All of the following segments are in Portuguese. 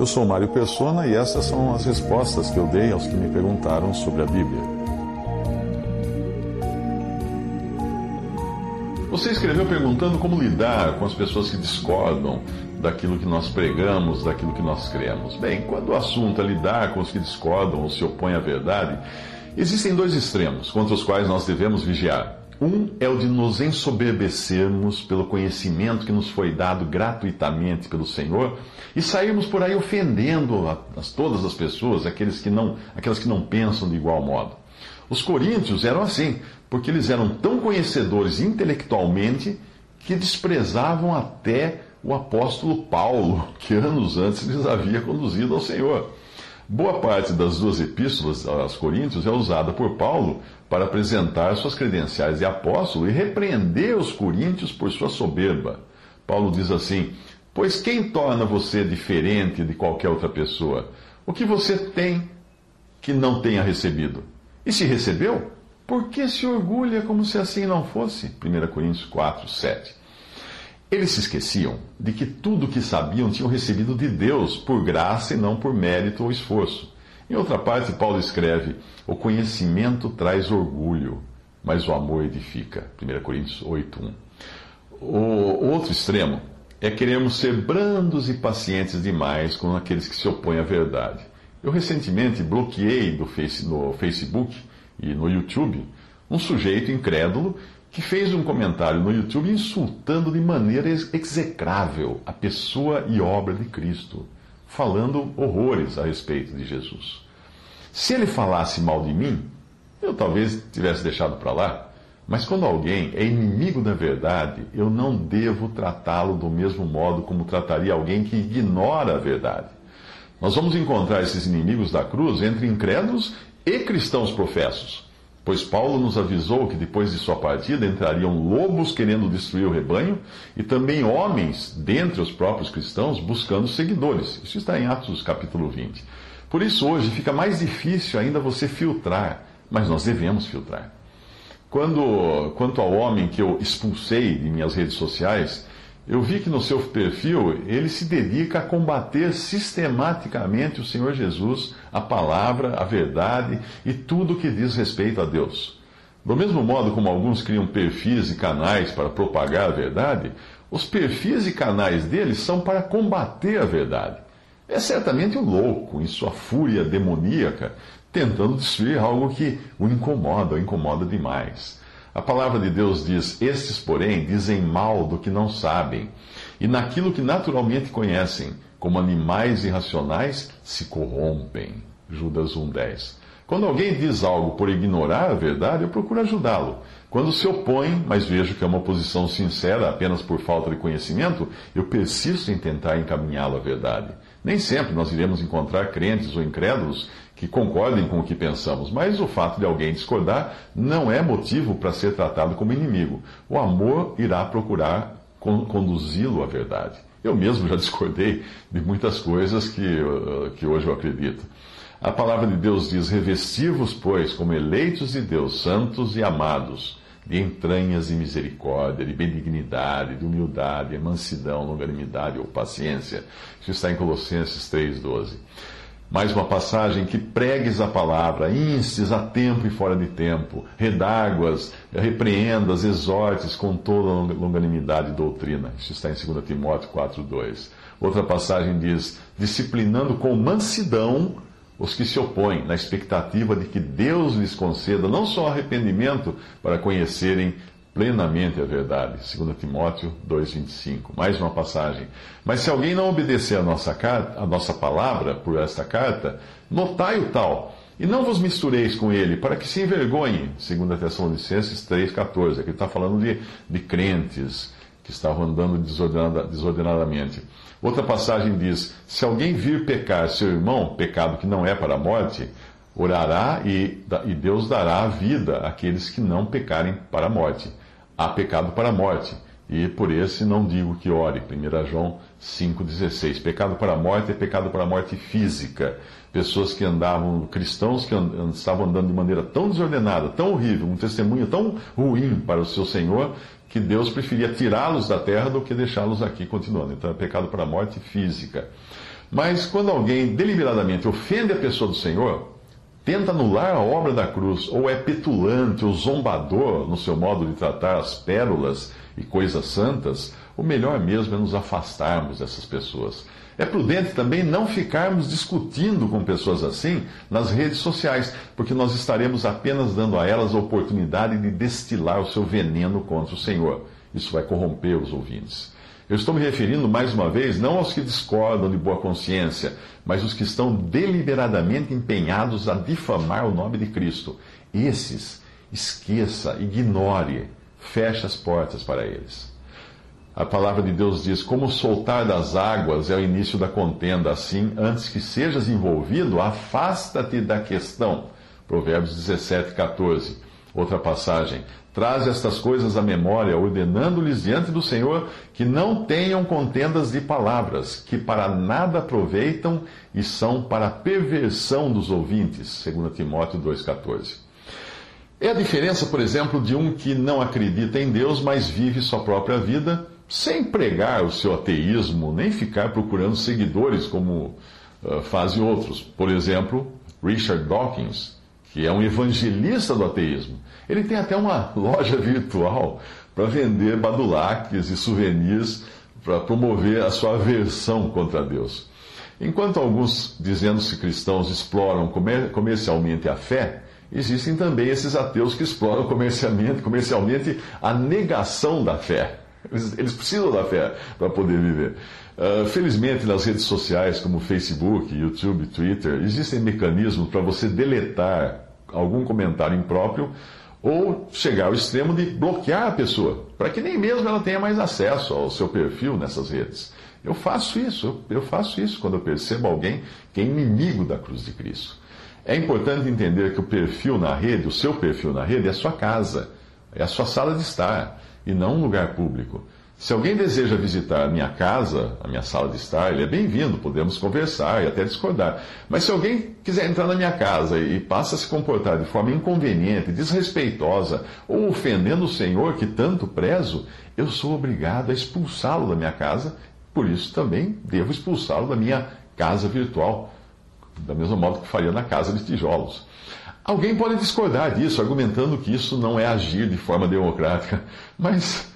Eu sou Mário Persona e essas são as respostas que eu dei aos que me perguntaram sobre a Bíblia. Você escreveu perguntando como lidar com as pessoas que discordam daquilo que nós pregamos, daquilo que nós cremos. Bem, quando o assunto é lidar com os que discordam ou se opõem à verdade, existem dois extremos contra os quais nós devemos vigiar. Um é o de nos ensoberbecermos pelo conhecimento que nos foi dado gratuitamente pelo Senhor e sairmos por aí ofendendo a, a todas as pessoas, aqueles que não, aquelas que não pensam de igual modo. Os coríntios eram assim, porque eles eram tão conhecedores intelectualmente que desprezavam até o apóstolo Paulo, que anos antes lhes havia conduzido ao Senhor. Boa parte das duas epístolas aos Coríntios é usada por Paulo para apresentar suas credenciais de apóstolo e repreender os coríntios por sua soberba. Paulo diz assim: Pois quem torna você diferente de qualquer outra pessoa? O que você tem que não tenha recebido? E se recebeu, por que se orgulha como se assim não fosse? 1 Coríntios 4, 7. Eles se esqueciam de que tudo o que sabiam tinham recebido de Deus por graça e não por mérito ou esforço. Em outra parte, Paulo escreve: O conhecimento traz orgulho, mas o amor edifica. 1 Coríntios 8:1. O outro extremo é queremos ser brandos e pacientes demais com aqueles que se opõem à verdade. Eu recentemente bloqueei no Facebook e no YouTube um sujeito incrédulo que fez um comentário no YouTube insultando de maneira execrável a pessoa e obra de Cristo, falando horrores a respeito de Jesus. Se ele falasse mal de mim, eu talvez tivesse deixado para lá. Mas quando alguém é inimigo da verdade, eu não devo tratá-lo do mesmo modo como trataria alguém que ignora a verdade. Nós vamos encontrar esses inimigos da cruz entre incrédulos e cristãos professos. Pois Paulo nos avisou que depois de sua partida entrariam lobos querendo destruir o rebanho e também homens dentre os próprios cristãos buscando seguidores. Isso está em Atos capítulo 20. Por isso hoje fica mais difícil ainda você filtrar, mas nós devemos filtrar. Quando, quanto ao homem que eu expulsei de minhas redes sociais, eu vi que no seu perfil ele se dedica a combater sistematicamente o Senhor Jesus, a palavra, a verdade e tudo que diz respeito a Deus. Do mesmo modo como alguns criam perfis e canais para propagar a verdade, os perfis e canais deles são para combater a verdade. É certamente um louco, em sua fúria demoníaca, tentando destruir algo que o incomoda, o incomoda demais. A palavra de Deus diz: Estes, porém, dizem mal do que não sabem, e naquilo que naturalmente conhecem, como animais irracionais, se corrompem. Judas 1,10. Quando alguém diz algo por ignorar a verdade, eu procuro ajudá-lo. Quando se opõe, mas vejo que é uma oposição sincera apenas por falta de conhecimento, eu persisto em tentar encaminhá-lo à verdade. Nem sempre nós iremos encontrar crentes ou incrédulos que concordem com o que pensamos, mas o fato de alguém discordar não é motivo para ser tratado como inimigo. O amor irá procurar conduzi-lo à verdade. Eu mesmo já discordei de muitas coisas que, uh, que hoje eu acredito. A palavra de Deus diz: Revesti-vos, pois, como eleitos de Deus, santos e amados, de entranhas e misericórdia, de benignidade, de humildade, de mansidão, longanimidade ou paciência. Isso está em Colossenses 3,12. Mais uma passagem que pregues a palavra, instes a tempo e fora de tempo, redáguas, repreendas, exortes com toda longanimidade e doutrina. Isso está em 2 Timóteo 4,2. Outra passagem diz: disciplinando com mansidão os que se opõem, na expectativa de que Deus lhes conceda não só arrependimento para conhecerem plenamente a verdade. 2 Timóteo 2,25. Mais uma passagem. Mas se alguém não obedecer a nossa, carta, a nossa palavra por esta carta, notai o tal, E não vos mistureis com ele, para que se envergonhe, segundo a Tessalonicenses 3,14. Aqui está falando de, de crentes que estavam andando desordenada, desordenadamente. Outra passagem diz: Se alguém vir pecar seu irmão, pecado que não é para a morte, orará e, e Deus dará a vida àqueles que não pecarem para a morte. Há pecado para a morte, e por esse não digo que ore. 1 João 5,16. Pecado para a morte é pecado para a morte física. Pessoas que andavam, cristãos que and, estavam andando de maneira tão desordenada, tão horrível, um testemunho tão ruim para o seu Senhor, que Deus preferia tirá-los da terra do que deixá-los aqui continuando. Então é pecado para a morte física. Mas quando alguém deliberadamente ofende a pessoa do Senhor, tenta anular a obra da cruz, ou é petulante ou zombador no seu modo de tratar as pérolas e coisas santas, o melhor mesmo é nos afastarmos dessas pessoas. É prudente também não ficarmos discutindo com pessoas assim nas redes sociais, porque nós estaremos apenas dando a elas a oportunidade de destilar o seu veneno contra o Senhor. Isso vai corromper os ouvintes. Eu estou me referindo, mais uma vez, não aos que discordam de boa consciência, mas os que estão deliberadamente empenhados a difamar o nome de Cristo. Esses, esqueça, ignore, feche as portas para eles. A palavra de Deus diz: Como soltar das águas é o início da contenda, assim, antes que sejas envolvido, afasta-te da questão. Provérbios 17, 14. Outra passagem: Traz estas coisas à memória, ordenando-lhes diante do Senhor que não tenham contendas de palavras, que para nada aproveitam e são para a perversão dos ouvintes. 2 Timóteo 2,14. É a diferença, por exemplo, de um que não acredita em Deus, mas vive sua própria vida sem pregar o seu ateísmo, nem ficar procurando seguidores como uh, fazem outros. Por exemplo, Richard Dawkins, que é um evangelista do ateísmo. Ele tem até uma loja virtual para vender badulaques e souvenirs para promover a sua aversão contra Deus. Enquanto alguns, dizendo-se cristãos, exploram comer comercialmente a fé, existem também esses ateus que exploram comercialmente, comercialmente a negação da fé. Eles precisam da fé para poder viver. Uh, felizmente, nas redes sociais como Facebook, YouTube, Twitter, existem mecanismos para você deletar algum comentário impróprio ou chegar ao extremo de bloquear a pessoa, para que nem mesmo ela tenha mais acesso ao seu perfil nessas redes. Eu faço isso, eu faço isso quando eu percebo alguém que é inimigo da cruz de Cristo. É importante entender que o perfil na rede, o seu perfil na rede, é a sua casa, é a sua sala de estar e não um lugar público. Se alguém deseja visitar a minha casa, a minha sala de estar, ele é bem-vindo, podemos conversar e até discordar. Mas se alguém quiser entrar na minha casa e passa a se comportar de forma inconveniente, desrespeitosa ou ofendendo o Senhor que tanto prezo, eu sou obrigado a expulsá-lo da minha casa, por isso também devo expulsá-lo da minha casa virtual, da mesma modo que faria na casa de tijolos. Alguém pode discordar disso, argumentando que isso não é agir de forma democrática, mas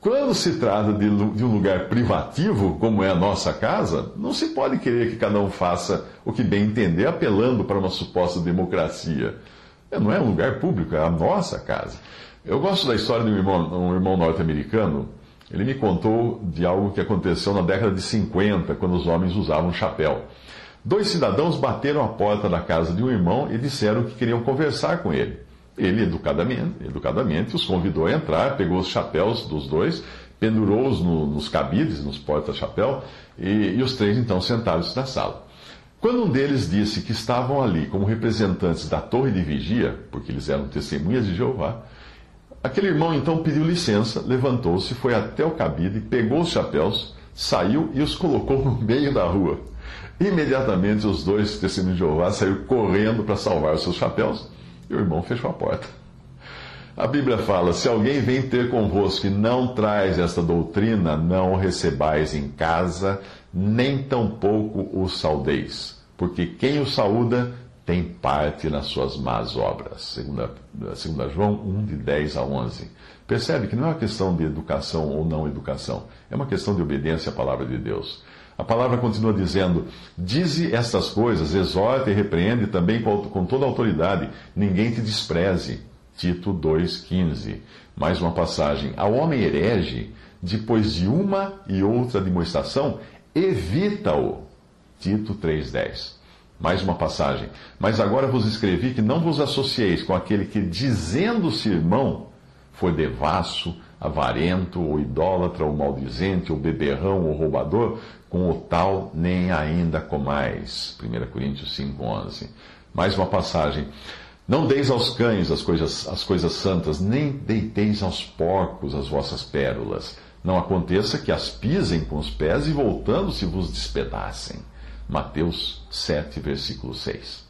quando se trata de, um lugar privativo, como é a nossa casa, não se pode querer que cada um faça o que bem entender, apelando para uma suposta democracia. É, não é um lugar público, é a nossa casa. Eu gosto da história de um irmão, um irmão norte-americano. Ele me contou de algo que aconteceu na década de 50, quando os homens usavam chapéu. Dois cidadãos bateram à porta da casa de um irmão e disseram que queriam conversar com ele. Ele, educadamente, educadamente os convidou a entrar, pegou os chapéus dos dois, pendurou-os no, nos cabides, nos porta-chapéu, e, e os três então sentaram-se na sala. Quando um deles disse que estavam ali como representantes da torre de vigia, porque eles eram testemunhas de Jeová, aquele irmão então pediu licença, levantou-se, foi até o cabide, pegou os chapéus, saiu e os colocou no meio da rua. Imediatamente os dois testemunhos de Jeová saíram correndo para salvar os seus chapéus e o irmão fechou a porta. A Bíblia fala: se alguém vem ter convosco e não traz esta doutrina, não o recebais em casa, nem tampouco o saudeis, porque quem o saúda tem parte nas suas más obras. Segunda, segunda João 1, de 10 a 11. Percebe que não é uma questão de educação ou não educação, é uma questão de obediência à palavra de Deus. A palavra continua dizendo: Dize estas coisas, exorta e repreende também com toda autoridade, ninguém te despreze. Tito 2,15. Mais uma passagem. Ao homem herege, depois de uma e outra demonstração, evita-o. Tito 3,10. Mais uma passagem. Mas agora vos escrevi que não vos associeis com aquele que, dizendo-se irmão, for devasso, avarento, ou idólatra, ou maldizente, ou beberrão, ou roubador, com o tal nem ainda comais. 1 Coríntios 5,11. Mais uma passagem. Não deis aos cães as coisas, as coisas santas, nem deiteis aos porcos as vossas pérolas. Não aconteça que as pisem com os pés e voltando-se vos despedacem. Mateus 7, versículo 6.